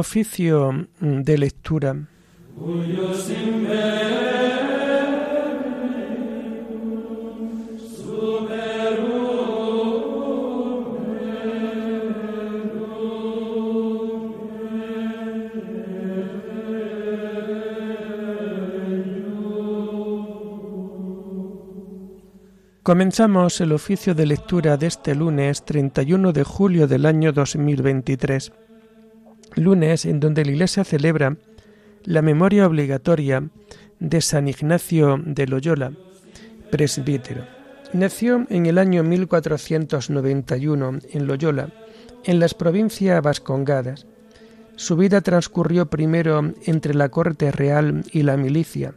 Oficio de lectura. Comenzamos el oficio de lectura de este lunes 31 de julio del año 2023, lunes en donde la Iglesia celebra la memoria obligatoria de San Ignacio de Loyola, presbítero. Nació en el año 1491 en Loyola, en las provincias vascongadas. Su vida transcurrió primero entre la corte real y la milicia.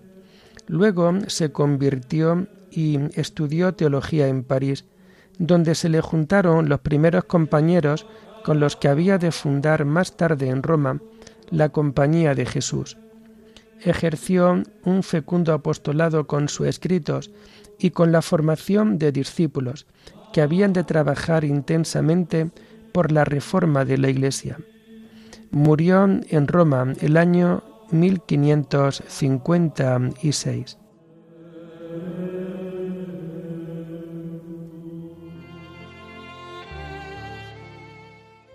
Luego se convirtió y estudió teología en París, donde se le juntaron los primeros compañeros con los que había de fundar más tarde en Roma la Compañía de Jesús. Ejerció un fecundo apostolado con sus escritos y con la formación de discípulos que habían de trabajar intensamente por la reforma de la Iglesia. Murió en Roma el año 1556.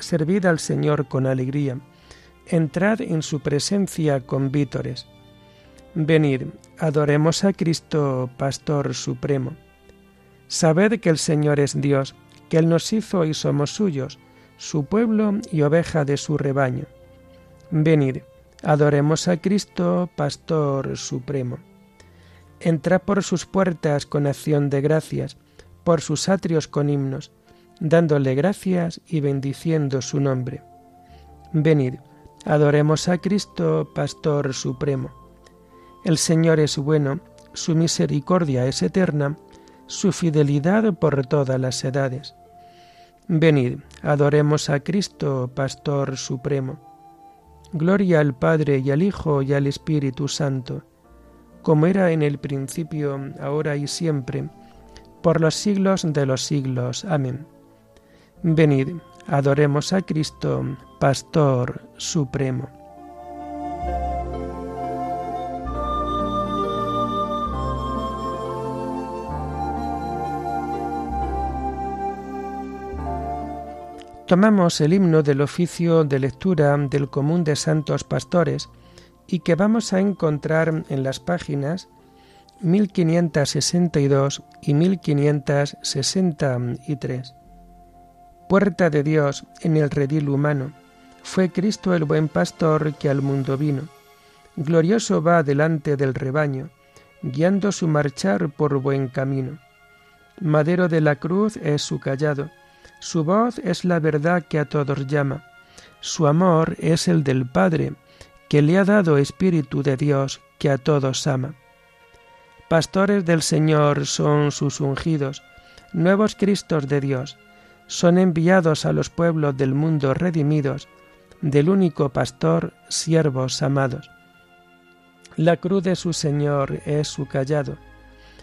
servid al Señor con alegría, entrad en su presencia con vítores. Venid, adoremos a Cristo, Pastor Supremo. Sabed que el Señor es Dios, que Él nos hizo y somos suyos, su pueblo y oveja de su rebaño. Venid, adoremos a Cristo, Pastor Supremo. Entrad por sus puertas con acción de gracias, por sus atrios con himnos dándole gracias y bendiciendo su nombre. Venid, adoremos a Cristo, Pastor Supremo. El Señor es bueno, su misericordia es eterna, su fidelidad por todas las edades. Venid, adoremos a Cristo, Pastor Supremo. Gloria al Padre y al Hijo y al Espíritu Santo, como era en el principio, ahora y siempre, por los siglos de los siglos. Amén. Venid, adoremos a Cristo, Pastor Supremo. Tomamos el himno del oficio de lectura del común de santos pastores y que vamos a encontrar en las páginas 1562 y 1563 puerta de Dios en el redil humano. Fue Cristo el buen pastor que al mundo vino. Glorioso va delante del rebaño, guiando su marchar por buen camino. Madero de la cruz es su callado, su voz es la verdad que a todos llama, su amor es el del Padre, que le ha dado Espíritu de Dios que a todos ama. Pastores del Señor son sus ungidos, nuevos Cristos de Dios, son enviados a los pueblos del mundo redimidos, del único pastor, siervos amados. La cruz de su Señor es su callado,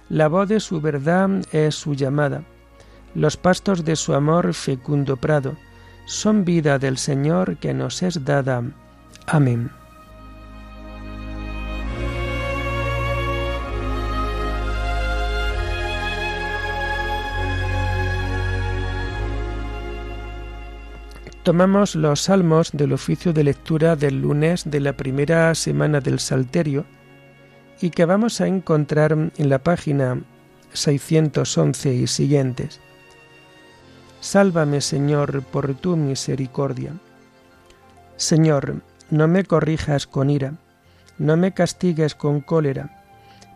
la voz de su verdad es su llamada, los pastos de su amor fecundo prado, son vida del Señor que nos es dada. Amén. Tomamos los salmos del oficio de lectura del lunes de la primera semana del Salterio y que vamos a encontrar en la página 611 y siguientes. Sálvame, Señor, por tu misericordia. Señor, no me corrijas con ira, no me castigues con cólera.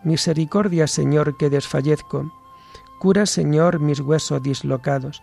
Misericordia, Señor, que desfallezco. Cura, Señor, mis huesos dislocados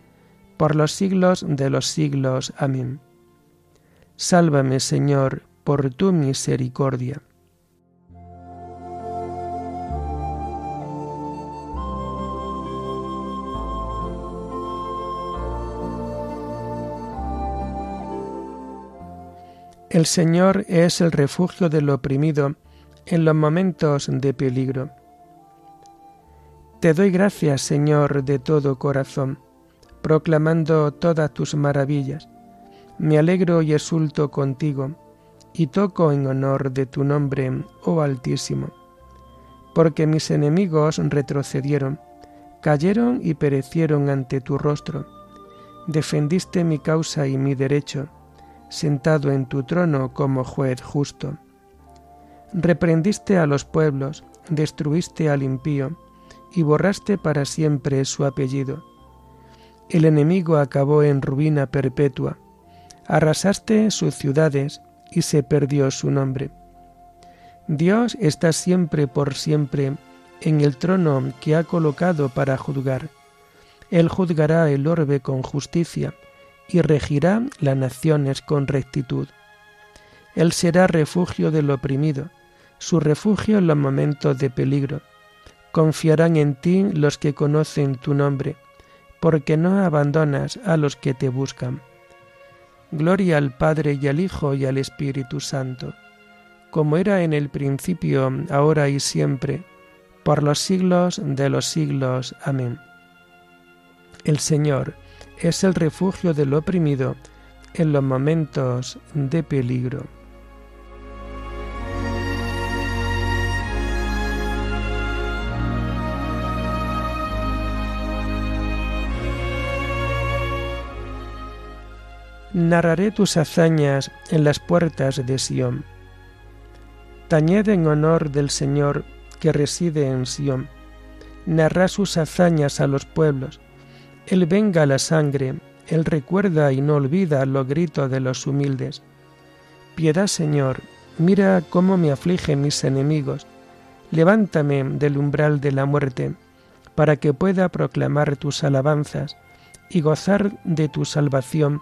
por los siglos de los siglos. Amén. Sálvame, Señor, por tu misericordia. El Señor es el refugio del oprimido en los momentos de peligro. Te doy gracias, Señor, de todo corazón, proclamando todas tus maravillas. Me alegro y exulto contigo, y toco en honor de tu nombre, oh Altísimo. Porque mis enemigos retrocedieron, cayeron y perecieron ante tu rostro. Defendiste mi causa y mi derecho sentado en tu trono como juez justo. Reprendiste a los pueblos, destruiste al impío, y borraste para siempre su apellido. El enemigo acabó en ruina perpetua, arrasaste sus ciudades y se perdió su nombre. Dios está siempre por siempre en el trono que ha colocado para juzgar. Él juzgará el orbe con justicia y regirá las naciones con rectitud. Él será refugio del oprimido, su refugio en los momentos de peligro. Confiarán en ti los que conocen tu nombre, porque no abandonas a los que te buscan. Gloria al Padre y al Hijo y al Espíritu Santo, como era en el principio, ahora y siempre, por los siglos de los siglos. Amén. El Señor, es el refugio del oprimido en los momentos de peligro. Narraré tus hazañas en las puertas de Sión. Tañed en honor del Señor que reside en Sión. Narra sus hazañas a los pueblos él venga la sangre, Él recuerda y no olvida los gritos de los humildes. Piedad, Señor, mira cómo me afligen mis enemigos. Levántame del umbral de la muerte, para que pueda proclamar tus alabanzas y gozar de tu salvación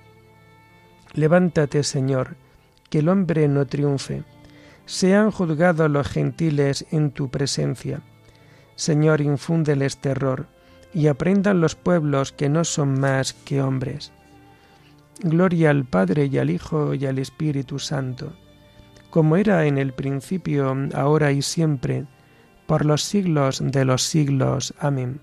Levántate, Señor, que el hombre no triunfe. Sean juzgados los gentiles en tu presencia. Señor, infúndeles terror y aprendan los pueblos que no son más que hombres. Gloria al Padre y al Hijo y al Espíritu Santo, como era en el principio, ahora y siempre, por los siglos de los siglos. Amén.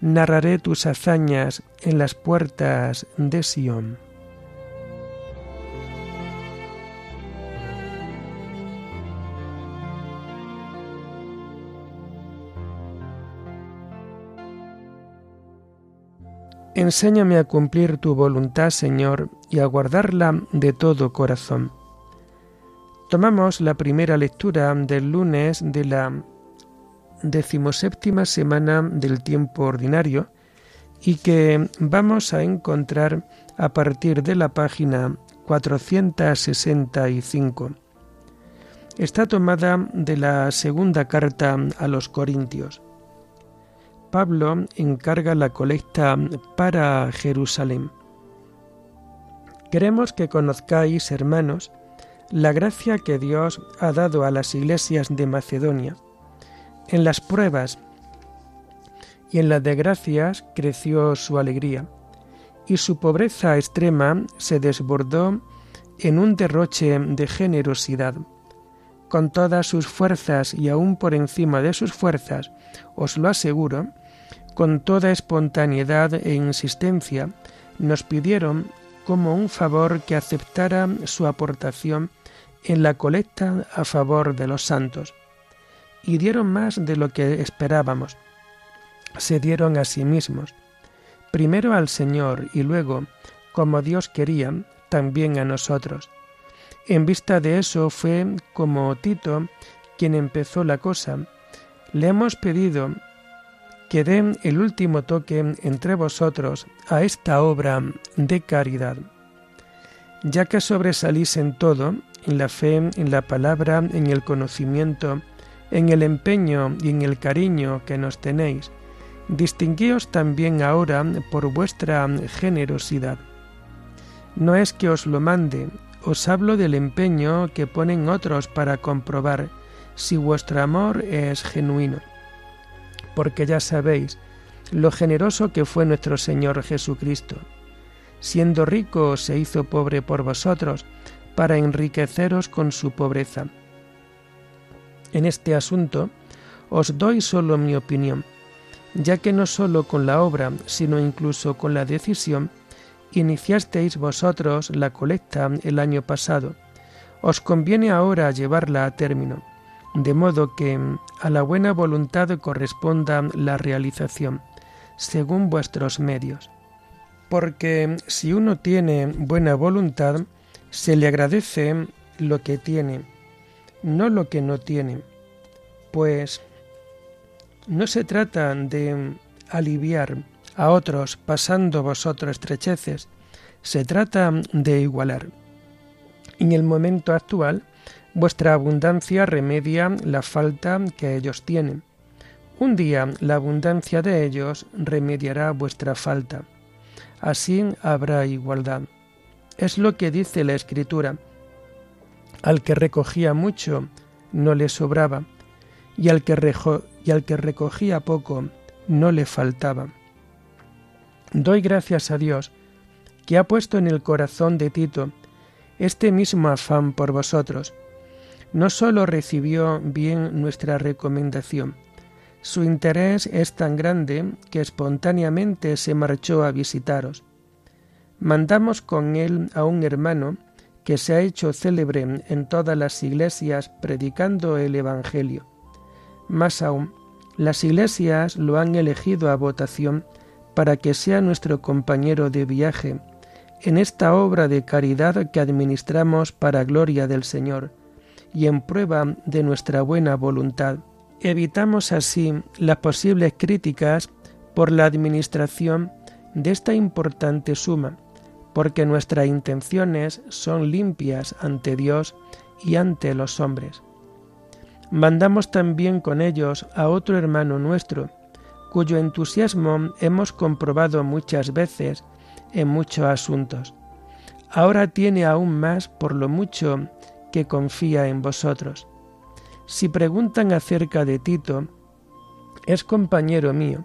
Narraré tus hazañas en las puertas de Sión. Enséñame a cumplir tu voluntad, Señor, y a guardarla de todo corazón. Tomamos la primera lectura del lunes de la decimoséptima semana del tiempo ordinario y que vamos a encontrar a partir de la página 465. está tomada de la segunda carta a los Corintios. Pablo encarga la colecta para Jerusalén. Queremos que conozcáis, hermanos, la gracia que Dios ha dado a las iglesias de Macedonia. En las pruebas y en las desgracias creció su alegría, y su pobreza extrema se desbordó en un derroche de generosidad. Con todas sus fuerzas y aún por encima de sus fuerzas, os lo aseguro, con toda espontaneidad e insistencia, nos pidieron como un favor que aceptara su aportación en la colecta a favor de los santos. Y dieron más de lo que esperábamos. Se dieron a sí mismos, primero al Señor y luego, como Dios quería, también a nosotros. En vista de eso fue como Tito quien empezó la cosa. Le hemos pedido que dé el último toque entre vosotros a esta obra de caridad. Ya que sobresalís en todo, en la fe, en la palabra, en el conocimiento, en el empeño y en el cariño que nos tenéis, distinguíos también ahora por vuestra generosidad. No es que os lo mande, os hablo del empeño que ponen otros para comprobar si vuestro amor es genuino. Porque ya sabéis lo generoso que fue nuestro Señor Jesucristo. Siendo rico se hizo pobre por vosotros, para enriqueceros con su pobreza. En este asunto os doy solo mi opinión, ya que no solo con la obra, sino incluso con la decisión, iniciasteis vosotros la colecta el año pasado, os conviene ahora llevarla a término, de modo que a la buena voluntad corresponda la realización, según vuestros medios. Porque si uno tiene buena voluntad, se le agradece lo que tiene, no lo que no tiene, pues no se trata de aliviar a otros pasando vosotros estrecheces, se trata de igualar. En el momento actual, vuestra abundancia remedia la falta que ellos tienen. Un día la abundancia de ellos remediará vuestra falta. Así habrá igualdad. Es lo que dice la Escritura. Al que recogía mucho, no le sobraba, y al que, y al que recogía poco, no le faltaba. Doy gracias a Dios, que ha puesto en el corazón de Tito este mismo afán por vosotros. No sólo recibió bien nuestra recomendación, su interés es tan grande que espontáneamente se marchó a visitaros. Mandamos con él a un hermano que se ha hecho célebre en todas las iglesias predicando el Evangelio. Más aún, las iglesias lo han elegido a votación para que sea nuestro compañero de viaje en esta obra de caridad que administramos para gloria del Señor y en prueba de nuestra buena voluntad. Evitamos así las posibles críticas por la administración de esta importante suma, porque nuestras intenciones son limpias ante Dios y ante los hombres. Mandamos también con ellos a otro hermano nuestro, cuyo entusiasmo hemos comprobado muchas veces en muchos asuntos. Ahora tiene aún más por lo mucho que confía en vosotros. Si preguntan acerca de Tito, es compañero mío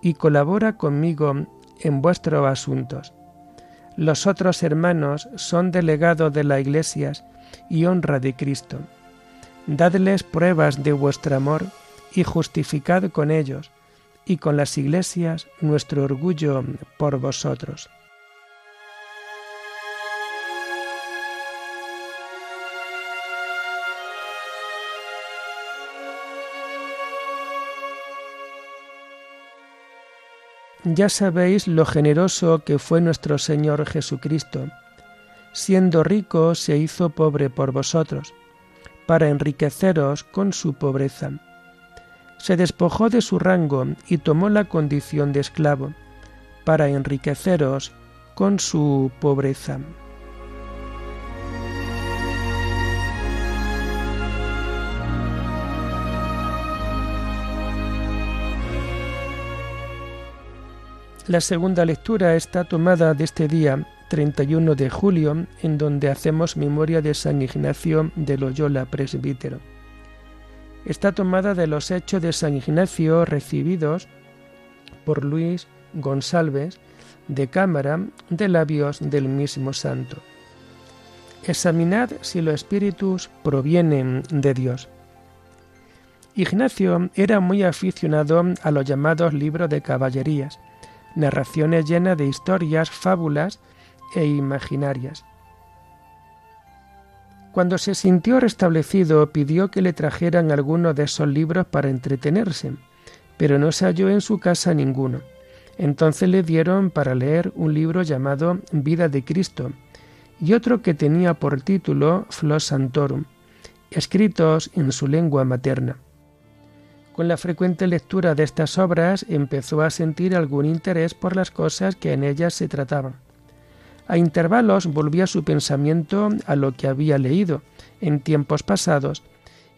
y colabora conmigo en vuestros asuntos. Los otros hermanos son delegados de las iglesias y honra de Cristo. Dadles pruebas de vuestro amor y justificad con ellos y con las iglesias nuestro orgullo por vosotros. Ya sabéis lo generoso que fue nuestro Señor Jesucristo. Siendo rico, se hizo pobre por vosotros, para enriqueceros con su pobreza se despojó de su rango y tomó la condición de esclavo, para enriqueceros con su pobreza. La segunda lectura está tomada de este día 31 de julio, en donde hacemos memoria de San Ignacio de Loyola, presbítero. Está tomada de los hechos de San Ignacio recibidos por Luis González de cámara de labios del mismo santo. Examinad si los espíritus provienen de Dios. Ignacio era muy aficionado a los llamados libros de caballerías, narraciones llenas de historias, fábulas e imaginarias. Cuando se sintió restablecido, pidió que le trajeran algunos de esos libros para entretenerse, pero no se halló en su casa ninguno. Entonces le dieron para leer un libro llamado Vida de Cristo y otro que tenía por título Flos Santorum, escritos en su lengua materna. Con la frecuente lectura de estas obras empezó a sentir algún interés por las cosas que en ellas se trataban. A intervalos volvía su pensamiento a lo que había leído en tiempos pasados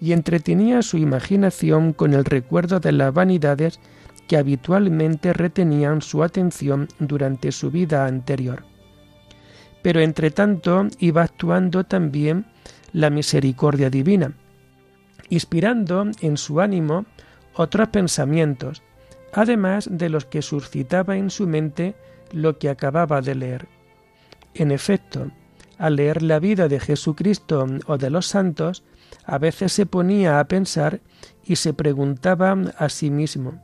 y entretenía su imaginación con el recuerdo de las vanidades que habitualmente retenían su atención durante su vida anterior. Pero entre tanto iba actuando también la misericordia divina, inspirando en su ánimo otros pensamientos, además de los que suscitaba en su mente lo que acababa de leer. En efecto, al leer la vida de Jesucristo o de los santos, a veces se ponía a pensar y se preguntaba a sí mismo,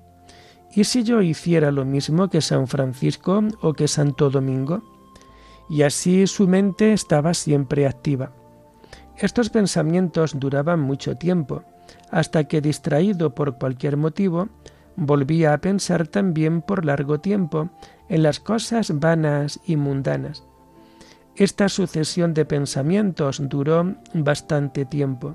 ¿y si yo hiciera lo mismo que San Francisco o que Santo Domingo? Y así su mente estaba siempre activa. Estos pensamientos duraban mucho tiempo, hasta que distraído por cualquier motivo, volvía a pensar también por largo tiempo en las cosas vanas y mundanas. Esta sucesión de pensamientos duró bastante tiempo.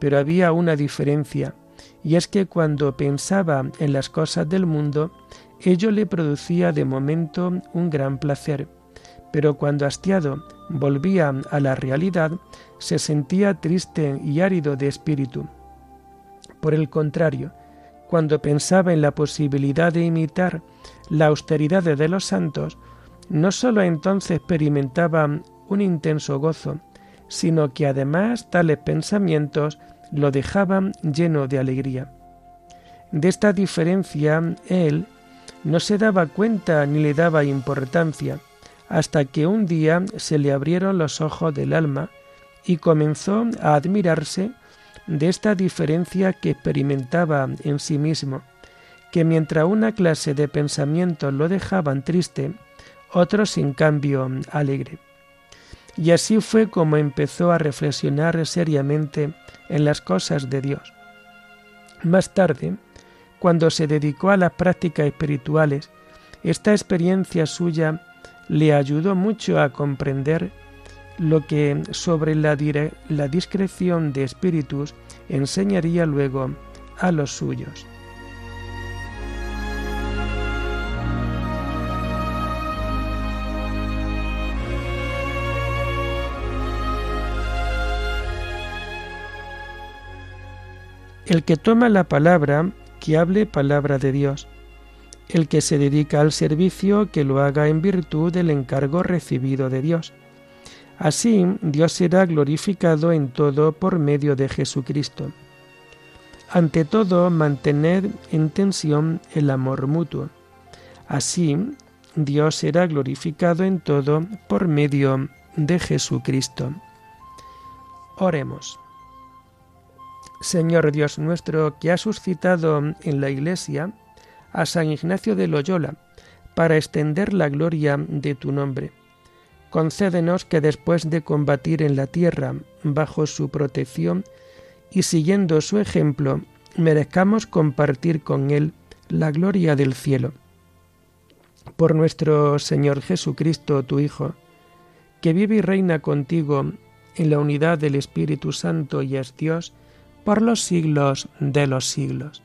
Pero había una diferencia, y es que cuando pensaba en las cosas del mundo, ello le producía de momento un gran placer, pero cuando hastiado volvía a la realidad, se sentía triste y árido de espíritu. Por el contrario, cuando pensaba en la posibilidad de imitar la austeridad de los santos, no sólo entonces experimentaba un intenso gozo, sino que además tales pensamientos lo dejaban lleno de alegría. De esta diferencia él no se daba cuenta ni le daba importancia, hasta que un día se le abrieron los ojos del alma y comenzó a admirarse de esta diferencia que experimentaba en sí mismo, que mientras una clase de pensamientos lo dejaban triste, otros en cambio alegre. Y así fue como empezó a reflexionar seriamente en las cosas de Dios. Más tarde, cuando se dedicó a las prácticas espirituales, esta experiencia suya le ayudó mucho a comprender lo que sobre la, discreción de espíritus enseñaría luego a los suyos. El que toma la palabra, que hable palabra de Dios. El que se dedica al servicio, que lo haga en virtud del encargo recibido de Dios Así Dios será glorificado en todo por medio de Jesucristo. Ante todo, mantener en tensión el amor mutuo. Así Dios será glorificado en todo por medio de Jesucristo. Oremos. Señor Dios nuestro, que has suscitado en la Iglesia a San Ignacio de Loyola para extender la gloria de tu nombre concédenos que después de combatir en la tierra bajo su protección y siguiendo su ejemplo, merezcamos compartir con Él la gloria del cielo. Por nuestro Señor Jesucristo, tu Hijo, que vive y reina contigo en la unidad del Espíritu Santo y es Dios, por los siglos de los siglos.